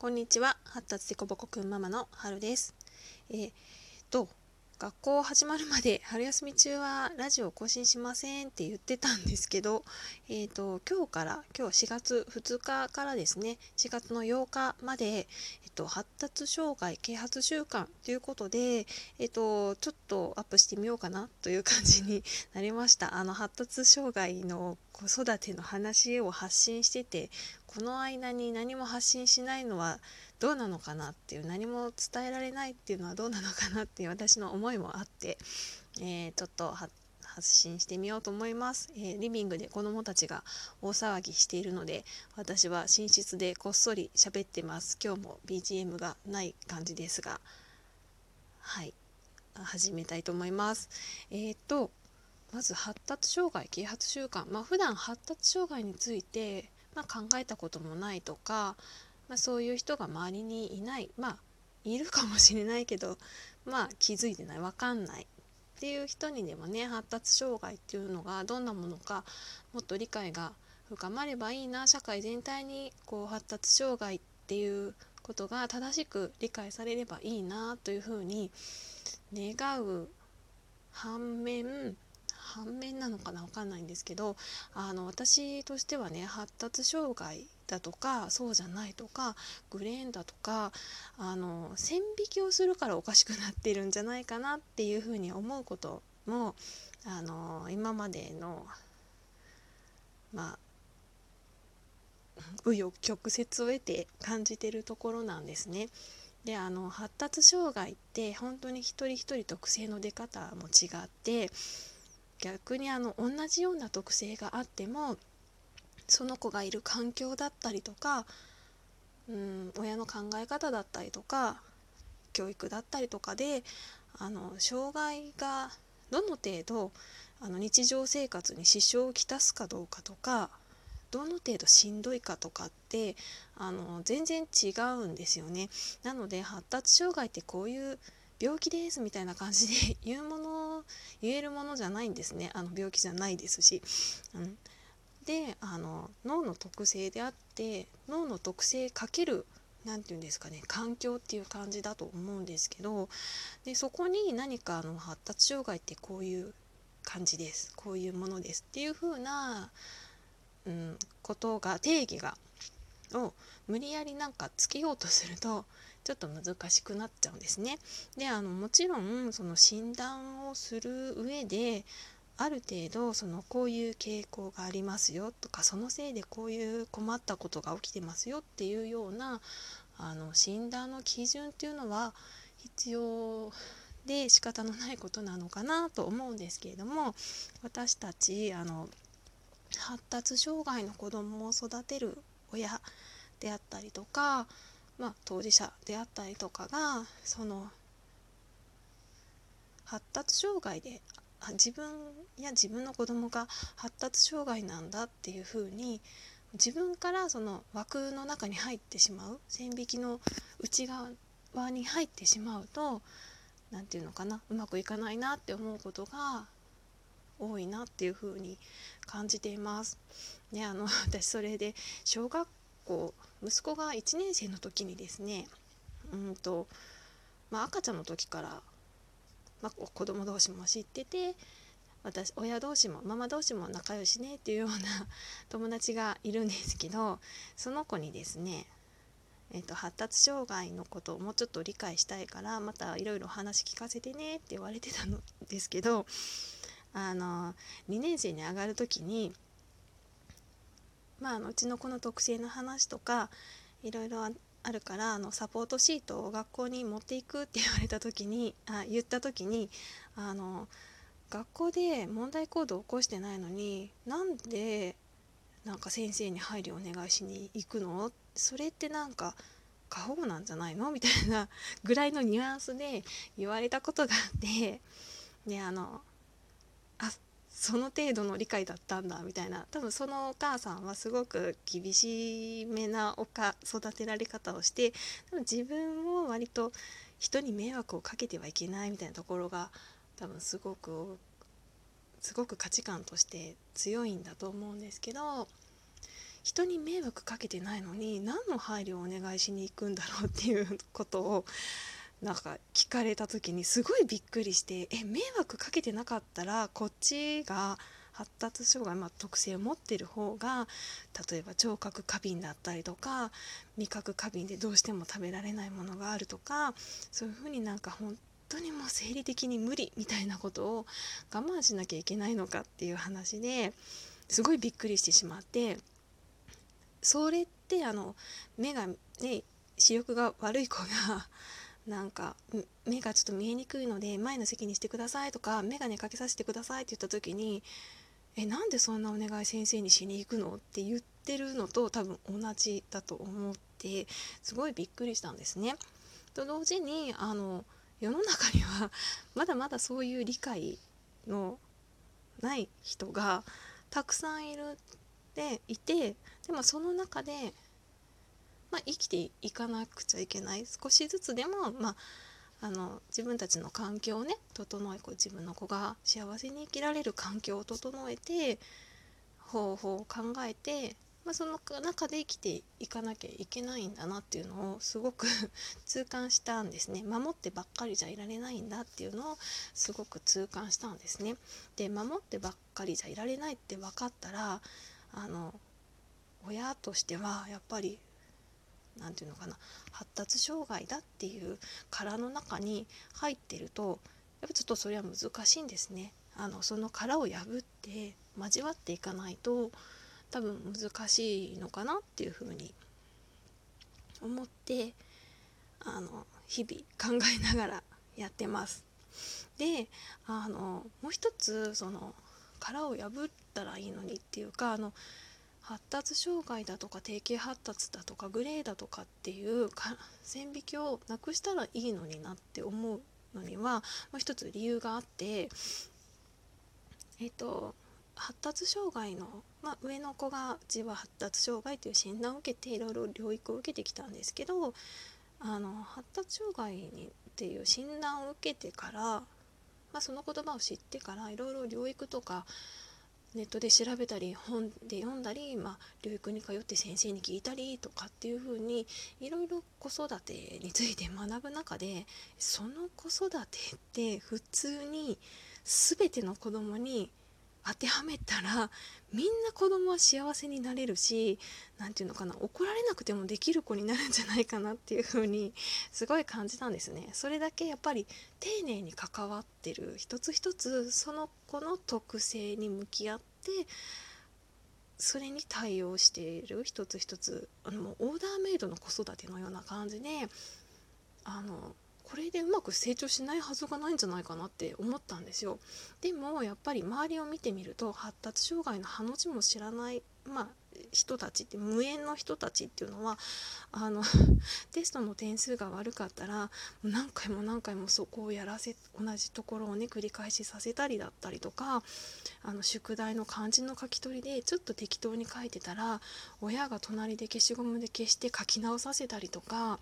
こんにちは。発達でこぼこくんママの春です。えー、と学校始まるまで 春休み中はラジオ更新しませんって言ってたんですけど、えーと、今日から今日4月2日からですね4月の8日まで、えっと、発達障害啓発週間ということで、えっと、ちょっとアップしてみようかなという感じに なりました。あの発達障害の子育ての話を発信しててこの間に何も発信しないのはどうなのかなっていう何も伝えられないっていうのはどうなのかなっていう私の思いもあって、えー、ちょっと発信してみようと思います、えー、リビングで子どもたちが大騒ぎしているので私は寝室でこっそり喋ってます。今日も BGM がない感じですがはい。始めたいと思います。えー、っとまず発達障害啓発習慣。まあ普段発達障害について、まあ、考えたこともないとかまあ、そういう人が周りにいないまあいるかもしれないけどまあ気づいてない分かんないっていう人にでもね発達障害っていうのがどんなものかもっと理解が深まればいいな社会全体にこう発達障害っていうことが正しく理解されればいいなというふうに願う反面反面なのかな分かんないんですけどあの私としてはね発達障害だとかそうじゃないとかグレーンだとかあの線引きをするからおかしくなってるんじゃないかなっていうふうに思うこともあの今までのまあ紆余曲折を得て感じてるところなんですね。であの発達障害って本当に一人一人特性の出方も違って逆にあの同じような特性があってもその子がいる環境だったりとかうん親の考え方だったりとか教育だったりとかであの障害がどの程度あの日常生活に支障をきたすかどうかとかどの程度しんどいかとかってあの全然違うんですよね。なので発達障害ってこういう病気ですみたいな感じで 言うもの言えるものじゃないんですね。あの病気じゃないですし、うん、であの脳の特性であって脳の特性かける何て言うんですかね環境っていう感じだと思うんですけどでそこに何かあの発達障害ってこういう感じです。こういうものですっていう風な、うん、ことが定義がを無理やりなんかつけようとするとちょっと難しくなっちゃうんですね。であのもちろんその診断をする上である程度そのこういう傾向がありますよとかそのせいでこういう困ったことが起きてますよっていうようなあの診断の基準っていうのは必要で仕方のないことなのかなと思うんですけれども私たちあの発達障害の子どもを育てる親であったりとか、まあ、当事者であったりとかがその発達障害で自分や自分の子供が発達障害なんだっていうふうに自分からその枠の中に入ってしまう線引きの内側に入ってしまうと何て言うのかなうまくいかないなって思うことが多いなっていうふうに感じています。ね、あの私それで小学校息子が1年生の時にですねうんと、まあ、赤ちゃんの時からまあ、子供同士も知ってて私親同士もママ同士も仲良しねっていうような 友達がいるんですけどその子にですね、えーと、発達障害のことをもうちょっと理解したいからまたいろいろ話聞かせてねって言われてたんですけどあの2年生に上がる時にまあ、あのうちの子の特性の話とかいろいろあるからあのサポートシートを学校に持っていくって言われた時にあ言った時にあの学校で問題行動を起こしてないのになんでなんか先生に配慮お願いしに行くの？それってなんか過保護なんじゃないの？みたいなぐらいのニュアンスで言われたことがあってであのその程度の理解だったんだみたいな。多分そのお母さんはすごく厳しめなおか育てられ方をして多分自分も割と人に迷惑をかけてはいけないみたいなところが多分すごくすごく価値観として強いんだと思うんですけど人に迷惑かけてないのに何の配慮をお願いしに行くんだろうっていうことをなんか聞かれた時にすごいびっくりしてえ迷惑かけてなかったらこっちが発達障害、まあ、特性を持ってる方が例えば聴覚過敏だったりとか味覚過敏でどうしても食べられないものがあるとかそういうふうになんか本当にもう生理的に無理みたいなことを我慢しなきゃいけないのかっていう話ですごいびっくりしてしまってそれってあの目がね視力が悪い子がなんか目がちょっと見えにくいので前の席にしてくださいとか眼鏡かけさせてくださいって言った時にえなんでそんなお願い先生にしに行くのって言ってるのと多分同じだと思ってすごいびっくりしたんですね。と同時にあの世の中には まだまだそういう理解のない人がたくさんいるでいてでもその中でまあ、生きていかなくちゃいけない少しずつでも、まあ、あの自分たちの環境をね整えこう自分の子が幸せに生きられる環境を整えて方法を考えて、まあ、その中で生きていかなきゃいけないんだなっていうのをすごく 痛感したんですね守ってばっかりじゃいられないんだっていうのをすごく痛感したんですね。で守ってばっかりじゃいられないって分かったらあの親としてはやっぱり何て言うのかな発達障害だっていう殻の中に入ってるとやっぱちょっとそれは難しいんですね。あのその殻を破って交わっていかないと多分難しいのかなっていうふうに思ってあの日々考えながらやってます。であのもう一つその殻を破ったらいいのにっていうかあの発達障害だとか定型発達だとかグレーだとかっていう線引きをなくしたらいいのになって思うのにはもう一つ理由があってえっ、と発達障害の、まあ、上の子が自は発達障害という診断を受けていろいろ療育を受けてきたんですけどあの発達障害にっていう診断を受けてから、まあ、その言葉を知ってからいろいろ療育とかネットで調べたり本で読んだり、まあ、療育に通って先生に聞いたりとかっていうふうにいろいろ子育てについて学ぶ中でその子育てって普通に全ての子供に当てはめたらみんな子供は幸せになれるし何て言うのかな怒られなくてもできる子になるんじゃないかなっていう風にすごい感じたんですね。それだけやっぱり丁寧に関わってる一つ一つその子の特性に向き合ってそれに対応している一つ一つあのオーダーメイドの子育てのような感じであのこれでうまく成長しないはずがないんじゃないかなって思ったんですよ。でもやっぱり周りを見てみると発達障害のハの字も知らない、まあ、人たちって無縁の人たちっていうのはあの テストの点数が悪かったら何回も何回もそこをやらせ同じところをね繰り返しさせたりだったりとかあの宿題の漢字の書き取りでちょっと適当に書いてたら親が隣で消しゴムで消して書き直させたりとか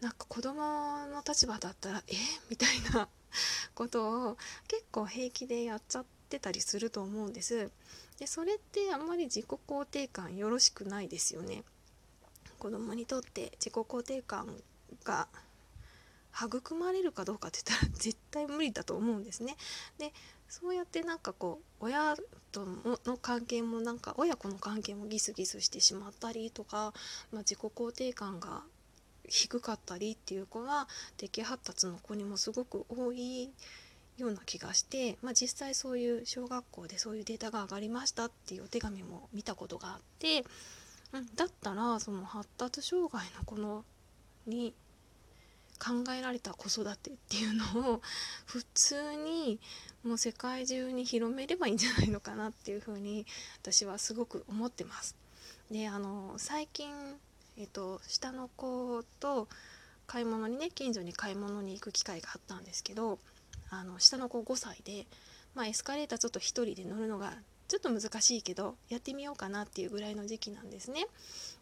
なんか子供の立場だったらえみたいな ことを結構平気でやっちゃってたりすると思うんです。でそれってあんまり自己肯定感よろしくないですよね。子供にとって自己肯定感が育まれるかどうかって言ったら絶対無理だと思うんですね。でそうやってなんかこう親との関係もなんか親子の関係もギスギスしてしまったりとか、まあ、自己肯定感が低かったりっていう子は適発達の子にもすごく多いような気がして、まあ、実際そういう小学校でそういうデータが上がりましたっていうお手紙も見たことがあって、うん、だったらその発達障害の子のに考えられた子育てっていうのを普通にもう世界中に広めればいいんじゃないのかなっていうふうに私はすごく思ってます。であの最近えーと、下の子と買い物にね近所に買い物に行く機会があったんですけどあの下の子5歳で、まあ、エスカレーターちょっと1人で乗るのがちょっと難しいけどやってみようかなっていうぐらいの時期なんですね。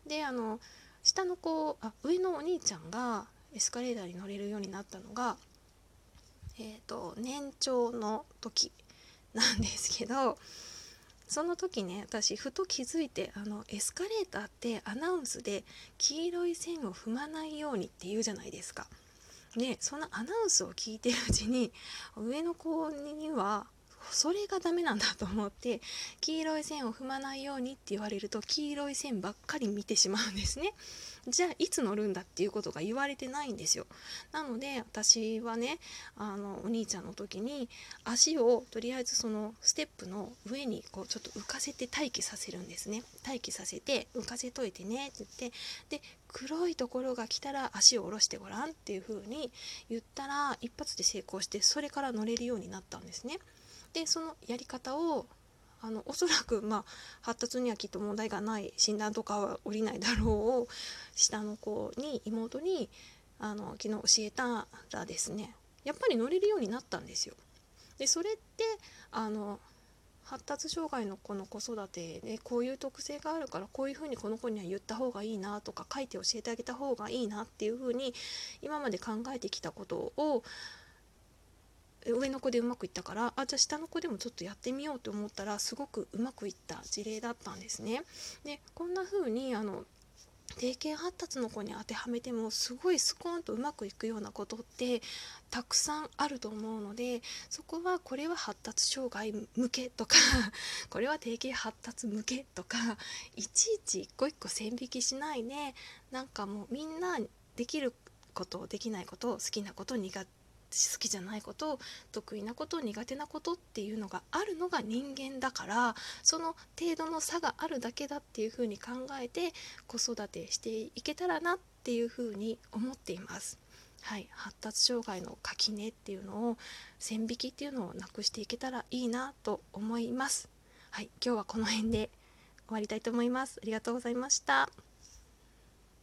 であの下の子あ上のお兄ちゃんがエスカレーターに乗れるようになったのが、えーと、年長の時なんですけどその時ね私ふと気づいてあのエスカレーターってアナウンスで黄色い線を踏まないようにって言うじゃないですか。でそのアナウンスを聞いてるうちに上の子にはそれがダメなんだと思って黄色い線を踏まないようにって言われると黄色い線ばっかり見てしまうんですね。じゃあいつ乗るんだっていうことが言われてないんですよ。なので私はねあのお兄ちゃんの時に足をとりあえずそのステップの上にこうちょっと浮かせて待機させるんですね。待機させて浮かせといてねって言ってで黒いところが来たら足を下ろしてごらんっていう風に言ったら一発で成功してそれから乗れるようになったんですね。でそのやり方をあのおそらく、まあ、発達にはきっと問題がない診断とかは下りないだろうを下の子に妹にあの昨日教えたらですねやっぱり乗れるようになったんですよ。でそれってあの発達障害の子の子育てでこういう特性があるからこういうふうにこの子には言った方がいいなとか書いて教えてあげた方がいいなっていうふうに今まで考えてきたことを上の子でうまくいったからあじゃあ下の子でもちょっとやってみようと思ったらすごくうまくいった事例だったんですね。でこんな風にあの定型発達の子に当てはめてもすごいスコーンとうまくいくようなことってたくさんあると思うのでそこはこれは発達障害向けとか これは定型発達向けとかいちいち一個一個線引きしないでなんかもうみんなできることできないこと好きなこと苦手好きじゃないこと得意なこと苦手なことっていうのがあるのが人間だからその程度の差があるだけだっていうふうに考えて子育てしていけたらなっていうふうに思っています。はい、発達障害の垣根っていうのを線引きっていうのをなくしていけたらいいなと思います。はい、今日はこの辺で終わりたいと思います。ありがとうございました。